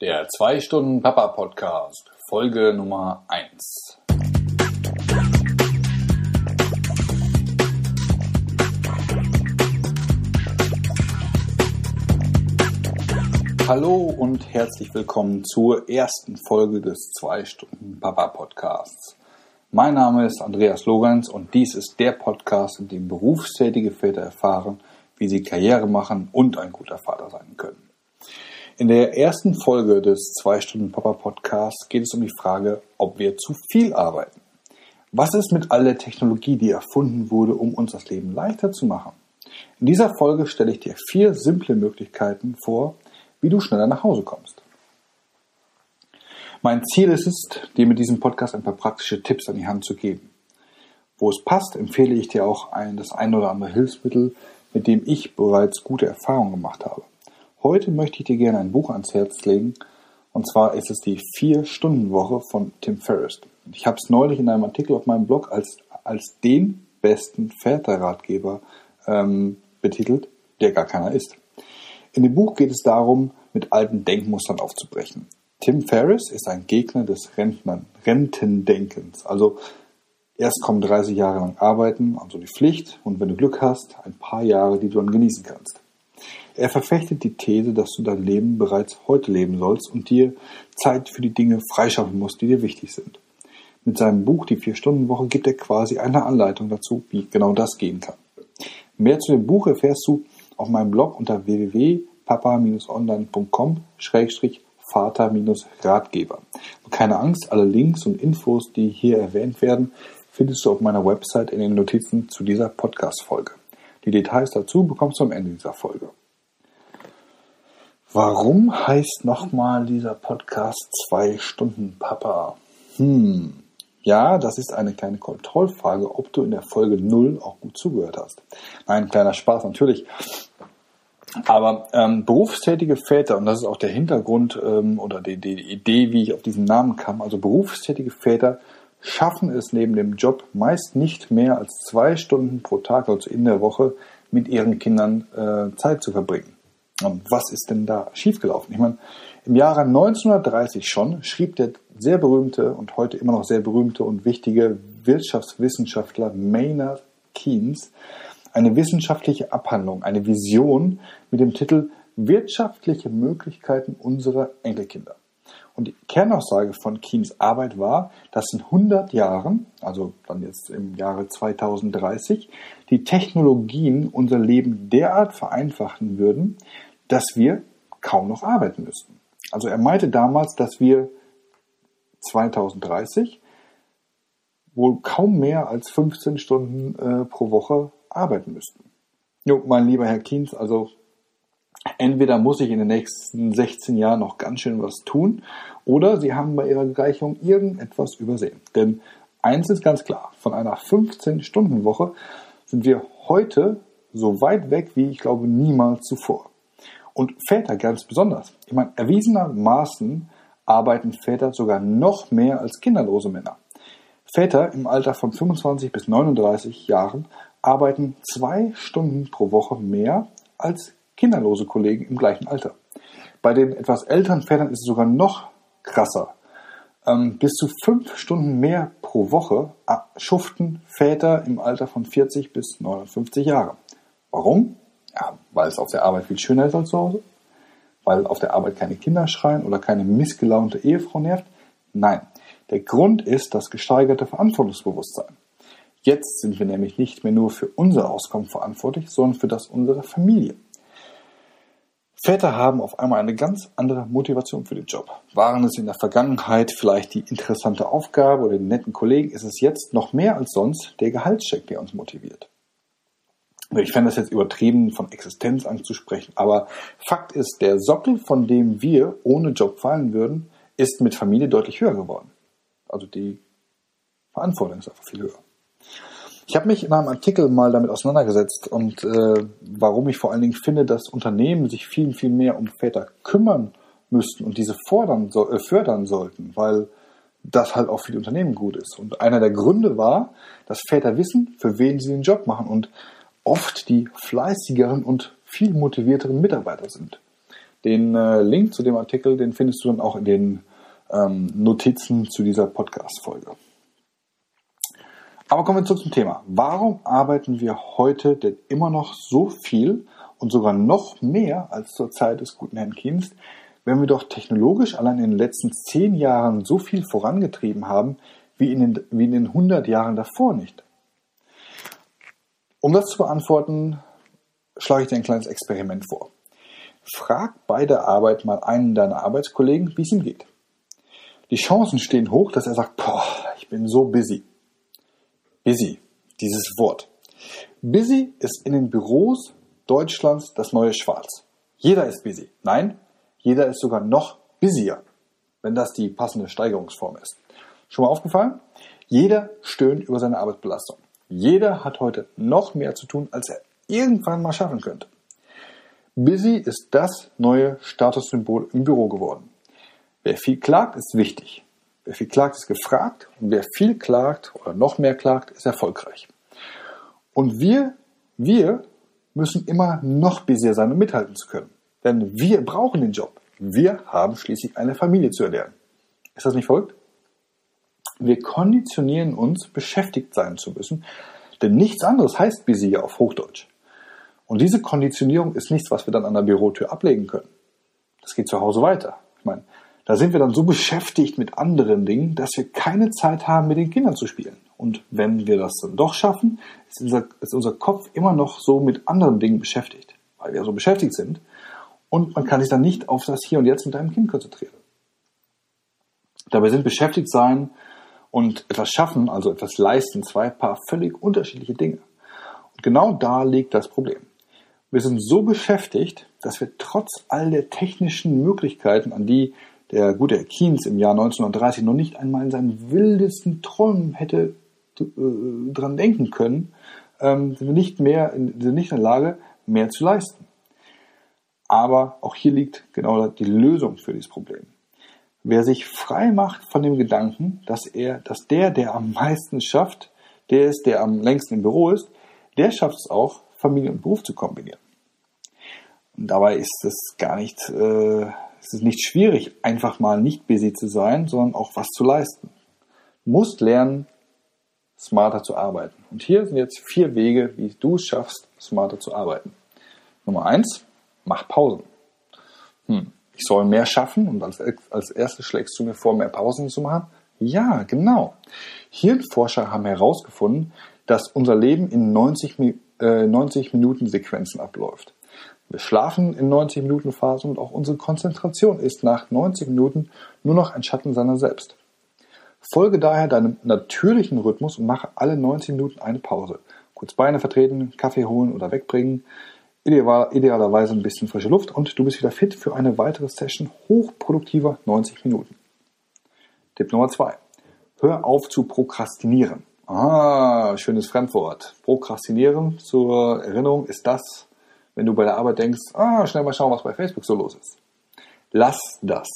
Der 2 Stunden Papa Podcast, Folge Nummer 1. Hallo und herzlich willkommen zur ersten Folge des 2 Stunden Papa Podcasts. Mein Name ist Andreas Lorenz und dies ist der Podcast, in dem berufstätige Väter erfahren, wie sie Karriere machen und ein guter Vater sein können. In der ersten Folge des 2 Stunden Papa Podcasts geht es um die Frage, ob wir zu viel arbeiten. Was ist mit all der Technologie, die erfunden wurde, um uns das Leben leichter zu machen? In dieser Folge stelle ich dir vier simple Möglichkeiten vor, wie du schneller nach Hause kommst. Mein Ziel ist es, dir mit diesem Podcast ein paar praktische Tipps an die Hand zu geben. Wo es passt, empfehle ich dir auch ein, das ein oder andere Hilfsmittel, mit dem ich bereits gute Erfahrungen gemacht habe. Heute möchte ich dir gerne ein Buch ans Herz legen, und zwar ist es die Vier-Stunden-Woche von Tim Ferriss. Ich habe es neulich in einem Artikel auf meinem Blog als, als den besten Väterratgeber ähm, betitelt, der gar keiner ist. In dem Buch geht es darum, mit alten Denkmustern aufzubrechen. Tim Ferriss ist ein Gegner des Rentnern, Rentendenkens. Also erst kommen 30 Jahre lang arbeiten, also die Pflicht, und wenn du Glück hast, ein paar Jahre, die du dann genießen kannst. Er verfechtet die These, dass du dein Leben bereits heute leben sollst und dir Zeit für die Dinge freischaffen musst, die dir wichtig sind. Mit seinem Buch Die Vier-Stunden-Woche gibt er quasi eine Anleitung dazu, wie genau das gehen kann. Mehr zu dem Buch erfährst du auf meinem Blog unter www.papa-online.com Vater-Ratgeber. Keine Angst, alle Links und Infos, die hier erwähnt werden, findest du auf meiner Website in den Notizen zu dieser Podcast-Folge. Die Details dazu bekommst du am Ende dieser Folge. Warum heißt nochmal dieser Podcast zwei Stunden Papa? Hm, ja, das ist eine kleine Kontrollfrage, ob du in der Folge 0 auch gut zugehört hast. Nein, kleiner Spaß natürlich. Aber ähm, berufstätige Väter, und das ist auch der Hintergrund ähm, oder die, die Idee, wie ich auf diesen Namen kam, also berufstätige Väter schaffen es neben dem Job meist nicht mehr als zwei Stunden pro Tag, also in der Woche, mit ihren Kindern äh, Zeit zu verbringen. Und was ist denn da schiefgelaufen? Ich meine, im Jahre 1930 schon schrieb der sehr berühmte und heute immer noch sehr berühmte und wichtige Wirtschaftswissenschaftler Maynard Keynes eine wissenschaftliche Abhandlung, eine Vision mit dem Titel Wirtschaftliche Möglichkeiten unserer Enkelkinder. Und die Kernaussage von Keynes Arbeit war, dass in 100 Jahren, also dann jetzt im Jahre 2030, die Technologien unser Leben derart vereinfachen würden, dass wir kaum noch arbeiten müssten. Also er meinte damals, dass wir 2030 wohl kaum mehr als 15 Stunden äh, pro Woche arbeiten müssten. Jo, mein lieber Herr Kienz, also entweder muss ich in den nächsten 16 Jahren noch ganz schön was tun oder Sie haben bei Ihrer Gleichung irgendetwas übersehen. Denn eins ist ganz klar, von einer 15-Stunden-Woche sind wir heute so weit weg wie ich glaube niemals zuvor. Und Väter ganz besonders. Ich meine, erwiesenermaßen arbeiten Väter sogar noch mehr als kinderlose Männer. Väter im Alter von 25 bis 39 Jahren arbeiten zwei Stunden pro Woche mehr als kinderlose Kollegen im gleichen Alter. Bei den etwas älteren Vätern ist es sogar noch krasser. Ähm, bis zu fünf Stunden mehr pro Woche äh, schuften Väter im Alter von 40 bis 59 Jahre. Warum? Ja, weil es auf der Arbeit viel schöner ist als zu Hause? Weil auf der Arbeit keine Kinder schreien oder keine missgelaunte Ehefrau nervt? Nein. Der Grund ist das gesteigerte Verantwortungsbewusstsein. Jetzt sind wir nämlich nicht mehr nur für unser Auskommen verantwortlich, sondern für das unserer Familie. Väter haben auf einmal eine ganz andere Motivation für den Job. Waren es in der Vergangenheit vielleicht die interessante Aufgabe oder den netten Kollegen, ist es jetzt noch mehr als sonst der Gehaltscheck, der uns motiviert. Ich fände das jetzt übertrieben, von Existenzangst zu sprechen, aber Fakt ist, der Sockel, von dem wir ohne Job fallen würden, ist mit Familie deutlich höher geworden. Also die Verantwortung ist einfach viel höher. Ich habe mich in einem Artikel mal damit auseinandergesetzt und äh, warum ich vor allen Dingen finde, dass Unternehmen sich viel, viel mehr um Väter kümmern müssten und diese fordern, so, äh, fördern sollten, weil das halt auch für die Unternehmen gut ist. Und einer der Gründe war, dass Väter wissen, für wen sie den Job machen und oft die fleißigeren und viel motivierteren Mitarbeiter sind. Den äh, Link zu dem Artikel, den findest du dann auch in den ähm, Notizen zu dieser Podcast-Folge. Aber kommen wir zurück zum Thema. Warum arbeiten wir heute denn immer noch so viel und sogar noch mehr als zur Zeit des guten Herrn Kienst, wenn wir doch technologisch allein in den letzten zehn Jahren so viel vorangetrieben haben, wie in den, wie in den 100 Jahren davor nicht? Um das zu beantworten, schlage ich dir ein kleines Experiment vor. Frag bei der Arbeit mal einen deiner Arbeitskollegen, wie es ihm geht. Die Chancen stehen hoch, dass er sagt, boah, ich bin so busy. Busy, dieses Wort. Busy ist in den Büros Deutschlands das neue Schwarz. Jeder ist busy. Nein, jeder ist sogar noch busier, wenn das die passende Steigerungsform ist. Schon mal aufgefallen? Jeder stöhnt über seine Arbeitsbelastung. Jeder hat heute noch mehr zu tun, als er irgendwann mal schaffen könnte. Busy ist das neue Statussymbol im Büro geworden. Wer viel klagt, ist wichtig. Wer viel klagt, ist gefragt und wer viel klagt oder noch mehr klagt, ist erfolgreich. Und wir, wir müssen immer noch busier sein, um mithalten zu können. Denn wir brauchen den Job. Wir haben schließlich eine Familie zu ernähren. Ist das nicht verrückt? Wir konditionieren uns, beschäftigt sein zu müssen, denn nichts anderes heißt busy auf Hochdeutsch. Und diese Konditionierung ist nichts, was wir dann an der Bürotür ablegen können. Das geht zu Hause weiter. Ich meine, da sind wir dann so beschäftigt mit anderen Dingen, dass wir keine Zeit haben, mit den Kindern zu spielen. Und wenn wir das dann doch schaffen, ist unser, ist unser Kopf immer noch so mit anderen Dingen beschäftigt, weil wir so beschäftigt sind. Und man kann sich dann nicht auf das Hier und Jetzt mit deinem Kind konzentrieren. Dabei sind beschäftigt sein und etwas schaffen, also etwas leisten, zwei Paar völlig unterschiedliche Dinge. Und genau da liegt das Problem. Wir sind so beschäftigt, dass wir trotz all der technischen Möglichkeiten, an die der gute Keynes im Jahr 1930 noch nicht einmal in seinen wildesten Träumen hätte äh, dran denken können, ähm, sind wir nicht mehr, sind nicht in der Lage, mehr zu leisten. Aber auch hier liegt genau die Lösung für dieses Problem. Wer sich frei macht von dem Gedanken, dass er, dass der, der am meisten schafft, der ist, der am längsten im Büro ist, der schafft es auch, Familie und Beruf zu kombinieren. Und dabei ist es gar nicht, äh, es ist nicht schwierig, einfach mal nicht busy zu sein, sondern auch was zu leisten. Du musst lernen, smarter zu arbeiten. Und hier sind jetzt vier Wege, wie du es schaffst, smarter zu arbeiten. Nummer eins, mach Pausen. Hm, ich soll mehr schaffen und als, als erstes schlägst du mir vor, mehr Pausen zu machen. Ja, genau. Hirnforscher haben herausgefunden, dass unser Leben in 90, äh, 90 Minuten Sequenzen abläuft. Wir schlafen in 90 Minuten Phasen und auch unsere Konzentration ist nach 90 Minuten nur noch ein Schatten seiner selbst. Folge daher deinem natürlichen Rhythmus und mache alle 90 Minuten eine Pause. Kurz Beine vertreten, Kaffee holen oder wegbringen, idealerweise ein bisschen frische Luft und du bist wieder fit für eine weitere Session hochproduktiver 90 Minuten. Tipp Nummer 2. Hör auf zu prokrastinieren. Ah, schönes Fremdwort. Prokrastinieren zur Erinnerung ist das, wenn du bei der Arbeit denkst, ah, schnell mal schauen, was bei Facebook so los ist. Lass das.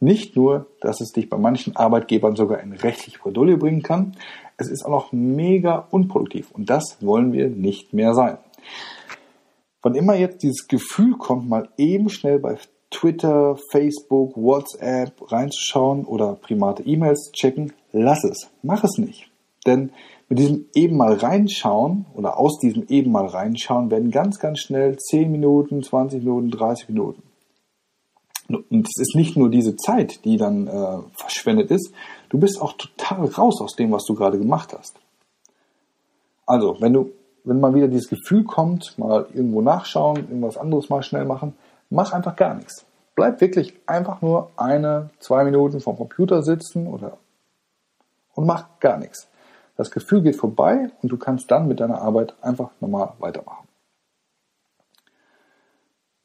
Nicht nur, dass es dich bei manchen Arbeitgebern sogar in rechtliche Bredouille bringen kann, es ist auch noch mega unproduktiv und das wollen wir nicht mehr sein. Wann immer jetzt dieses Gefühl kommt, mal eben schnell bei Twitter, Facebook, WhatsApp reinzuschauen oder private E-Mails checken, lass es. Mach es nicht. Denn mit diesem eben mal reinschauen oder aus diesem eben mal reinschauen werden ganz, ganz schnell 10 Minuten, 20 Minuten, 30 Minuten. Und es ist nicht nur diese Zeit, die dann äh, verschwendet ist, du bist auch total raus aus dem, was du gerade gemacht hast. Also, wenn du, wenn mal wieder dieses Gefühl kommt, mal irgendwo nachschauen, irgendwas anderes mal schnell machen, mach einfach gar nichts. Bleib wirklich einfach nur eine, zwei Minuten vom Computer sitzen oder und mach gar nichts. Das Gefühl geht vorbei und du kannst dann mit deiner Arbeit einfach normal weitermachen.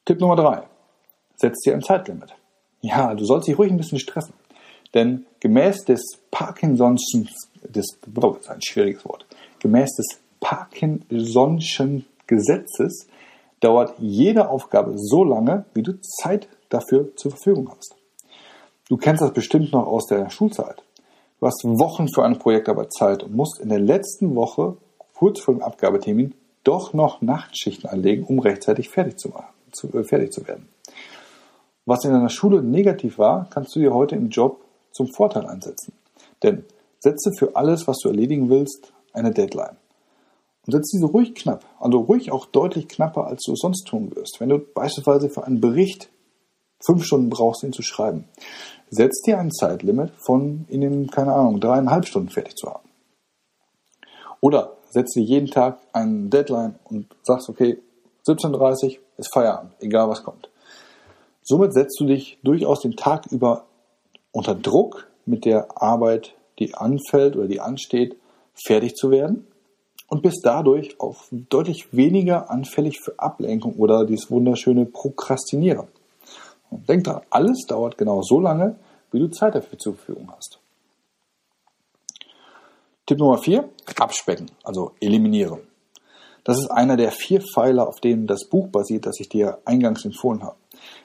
Tipp Nummer drei: Setz dir ein Zeitlimit. Ja, du sollst dich ruhig ein bisschen stressen. Denn gemäß des Parkinson'schen, des, das ist ein schwieriges Wort, gemäß des Parkinson'schen Gesetzes dauert jede Aufgabe so lange, wie du Zeit dafür zur Verfügung hast. Du kennst das bestimmt noch aus der Schulzeit. Du hast Wochen für eine Projektarbeit Zeit und musst in der letzten Woche, kurz vor dem Abgabetermin, doch noch Nachtschichten anlegen, um rechtzeitig fertig zu, machen, zu, äh, fertig zu werden. Was in deiner Schule negativ war, kannst du dir heute im Job zum Vorteil einsetzen. Denn setze für alles, was du erledigen willst, eine Deadline. Und setze diese ruhig knapp, also ruhig auch deutlich knapper, als du es sonst tun wirst. Wenn du beispielsweise für einen Bericht fünf Stunden brauchst, ihn zu schreiben, setz dir ein Zeitlimit von in den, keine Ahnung, dreieinhalb Stunden fertig zu haben. Oder setz dir jeden Tag einen Deadline und sagst, okay, 17.30 Uhr ist Feierabend, egal was kommt. Somit setzt du dich durchaus den Tag über unter Druck mit der Arbeit, die anfällt oder die ansteht, fertig zu werden und bist dadurch auch deutlich weniger anfällig für Ablenkung oder dieses wunderschöne Prokrastinieren. Und denk dran, alles dauert genau so lange, wie du Zeit dafür zur Verfügung hast. Tipp Nummer 4, abspecken, also eliminieren. Das ist einer der vier Pfeiler, auf denen das Buch basiert, das ich dir eingangs empfohlen habe.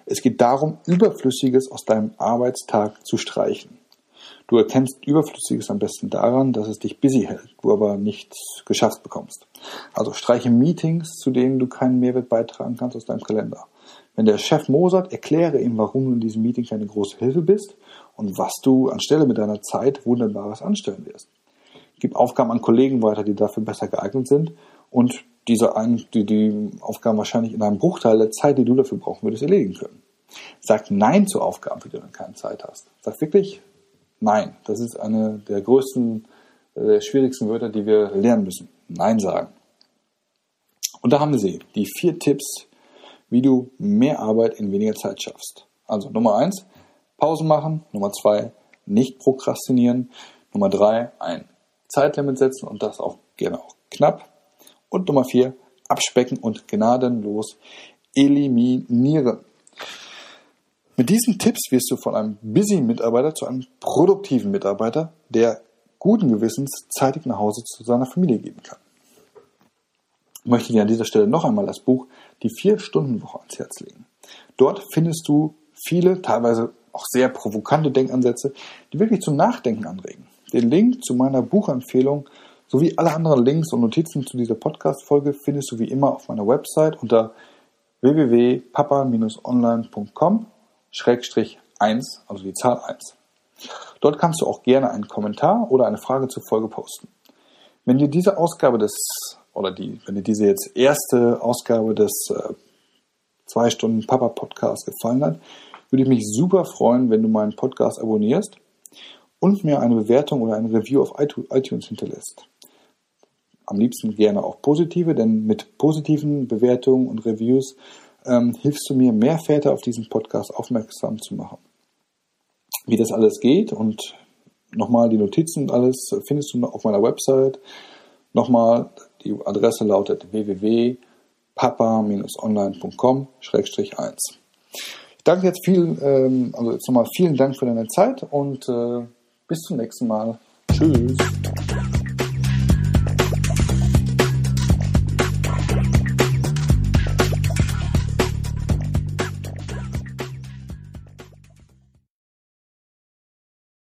Es geht darum, Überflüssiges aus deinem Arbeitstag zu streichen. Du erkennst Überflüssiges am besten daran, dass es dich busy hält, du aber nichts geschafft bekommst. Also streiche Meetings, zu denen du keinen Mehrwert beitragen kannst aus deinem Kalender. Wenn der Chef mosert, erkläre ihm, warum du in diesem Meeting keine große Hilfe bist und was du anstelle mit deiner Zeit Wunderbares anstellen wirst. Gib Aufgaben an Kollegen weiter, die dafür besser geeignet sind und diese ein, die, die Aufgaben wahrscheinlich in einem Bruchteil der Zeit, die du dafür brauchen würdest, erledigen können. Sag Nein zu Aufgaben, für die du dann keine Zeit hast. Sag wirklich Nein. Das ist eine der größten, äh, der schwierigsten Wörter, die wir lernen müssen. Nein sagen. Und da haben wir sie. Die vier Tipps, wie du mehr Arbeit in weniger Zeit schaffst. Also Nummer eins, Pausen machen. Nummer zwei, nicht prokrastinieren. Nummer drei, ein Zeitlimit setzen und das auch gerne auch knapp. Und Nummer vier, abspecken und gnadenlos eliminieren. Mit diesen Tipps wirst du von einem busy Mitarbeiter zu einem produktiven Mitarbeiter, der guten Gewissens zeitig nach Hause zu seiner Familie geben kann. Möchte dir an dieser Stelle noch einmal das Buch Die Vier-Stunden-Woche ans Herz legen. Dort findest du viele, teilweise auch sehr provokante Denkansätze, die wirklich zum Nachdenken anregen. Den Link zu meiner Buchempfehlung Sowie alle anderen Links und Notizen zu dieser Podcast-Folge findest du wie immer auf meiner Website unter www.papa-online.com 1, also die Zahl 1. Dort kannst du auch gerne einen Kommentar oder eine Frage zur Folge posten. Wenn dir diese Ausgabe des, oder die, wenn dir diese jetzt erste Ausgabe des äh, zwei Stunden Papa Podcast gefallen hat, würde ich mich super freuen, wenn du meinen Podcast abonnierst und mir eine Bewertung oder ein Review auf iTunes hinterlässt am liebsten gerne auch positive, denn mit positiven Bewertungen und Reviews ähm, hilfst du mir, mehr Väter auf diesen Podcast aufmerksam zu machen. Wie das alles geht und nochmal die Notizen und alles findest du auf meiner Website. Nochmal, die Adresse lautet www.papa-online.com-1. Ich danke jetzt vielen, ähm, also jetzt nochmal vielen Dank für deine Zeit und äh, bis zum nächsten Mal. Tschüss.